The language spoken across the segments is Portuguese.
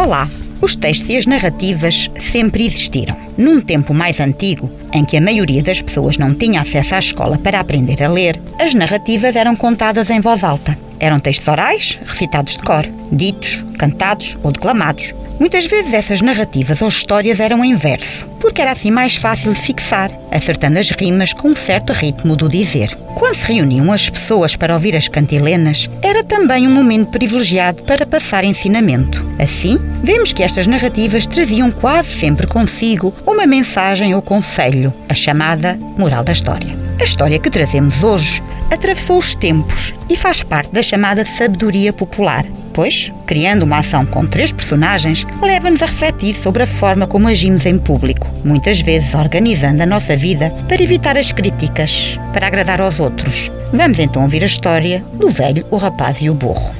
Olá! Os textos e as narrativas sempre existiram. Num tempo mais antigo, em que a maioria das pessoas não tinha acesso à escola para aprender a ler, as narrativas eram contadas em voz alta. Eram textos orais, recitados de cor, ditos, cantados ou declamados. Muitas vezes essas narrativas ou histórias eram em verso, porque era assim mais fácil fixar, acertando as rimas com um certo ritmo do dizer. Quando se reuniam as pessoas para ouvir as cantilenas, era também um momento privilegiado para passar ensinamento. Assim, vemos que estas narrativas traziam quase sempre consigo uma mensagem ou conselho, a chamada moral da história. A história que trazemos hoje atravessou os tempos e faz parte da chamada sabedoria popular, pois, criando uma ação com três personagens, leva-nos a refletir sobre a forma como agimos em público, muitas vezes organizando a nossa vida para evitar as críticas, para agradar aos outros. Vamos então ouvir a história do velho, o rapaz e o burro.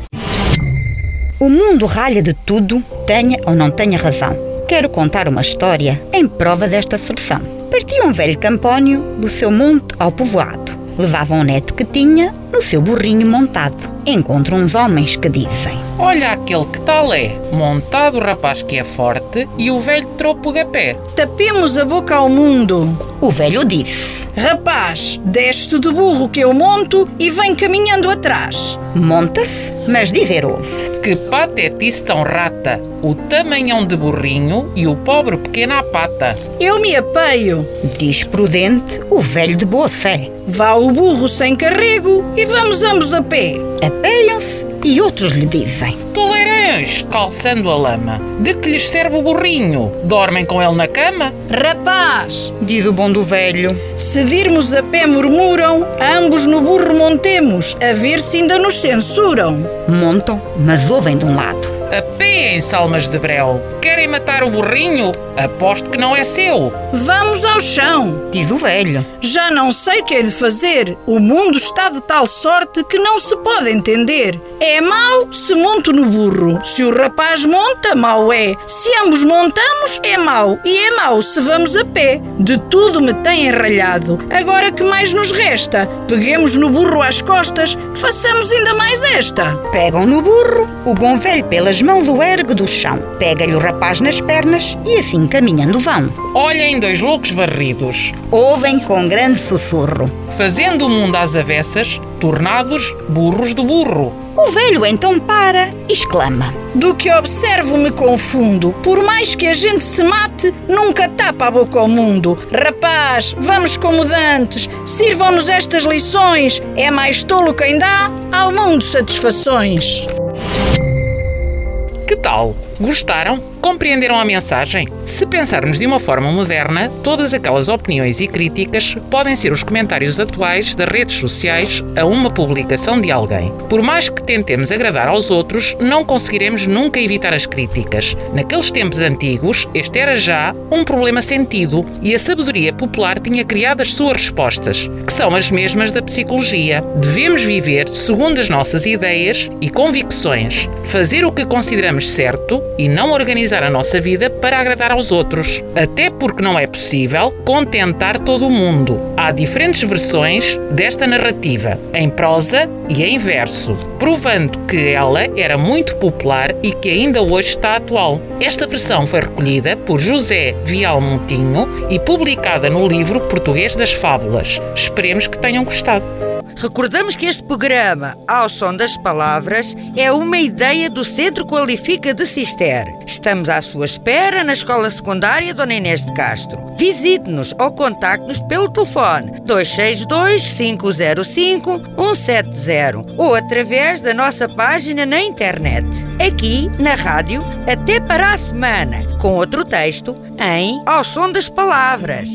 O mundo ralha de tudo, tenha ou não tenha razão. Quero contar uma história em prova desta asserção. Partia um velho campónio do seu monte ao povoado. Levava um neto que tinha no seu burrinho montado. Encontra uns homens que dizem: Olha aquele que tal é, montado o rapaz que é forte e o velho tropo pé. Tapemos a boca ao mundo. O velho disse: Rapaz, desce do burro que eu monto e vem caminhando atrás. Monta-se, mas dizer ouve. Que patetice tão rata, o tamanhão de burrinho e o pobre pequeno à pata. Eu me apeio. Diz prudente o velho de boa fé. Vá o burro sem carrego e vamos ambos a pé. Apeiam-se e outros lhe dizem: Toleirões, calçando a lama, de que lhes serve o burrinho? Dormem com ele na cama? Rapaz, diz o bom do velho, se dirmos a pé murmuram, ambos no burro montemos, a ver se ainda nos censuram. Montam, mas ouvem de um lado. Apêem, salmas de breu. Querem matar o burrinho? Aposto que não é seu. Vamos ao chão, diz o velho. Já não sei o que é de fazer. O mundo está de tal sorte que não se pode entender. É mau se monto no burro. Se o rapaz monta, mau é. Se ambos montamos, é mau. E é mau se vamos a pé. De tudo me tem enralhado. Agora que mais nos resta? Peguemos no burro às costas, façamos ainda mais esta. Pegam no burro, o bom velho pelas mãos o ergue do chão. Pega-lhe o rapaz nas pernas e assim caminhando vão. Olhem dois loucos varridos. Ouvem com grande sussurro. Fazendo o mundo às avessas, tornados burros do burro. O velho então para e exclama: Do que observo me confundo. Por mais que a gente se mate, nunca tapa a boca ao mundo. Rapaz, vamos como dantes, sirvam-nos estas lições. É mais tolo quem dá ao mundo satisfações. Que tal? Gostaram? Compreenderam a mensagem? Se pensarmos de uma forma moderna, todas aquelas opiniões e críticas podem ser os comentários atuais das redes sociais a uma publicação de alguém. Por mais que tentemos agradar aos outros, não conseguiremos nunca evitar as críticas. Naqueles tempos antigos, este era já um problema sentido e a sabedoria popular tinha criado as suas respostas, que são as mesmas da psicologia. Devemos viver segundo as nossas ideias e convicções, fazer o que consideramos certo e não organizar a nossa vida para agradar aos outros. Até porque não é possível contentar todo o mundo. Há diferentes versões desta narrativa, em prosa e em verso, provando que ela era muito popular e que ainda hoje está atual. Esta versão foi recolhida por José Vial Montinho e publicada no livro Português das Fábulas. Esperemos que tenham gostado. Recordamos que este programa, Ao Som das Palavras, é uma ideia do Centro Qualifica de Cister. Estamos à sua espera na Escola Secundária Dona Inês de Castro. Visite-nos ou contacte-nos pelo telefone 262 505 170 ou através da nossa página na internet. Aqui, na rádio, até para a semana, com outro texto em Ao Som das Palavras.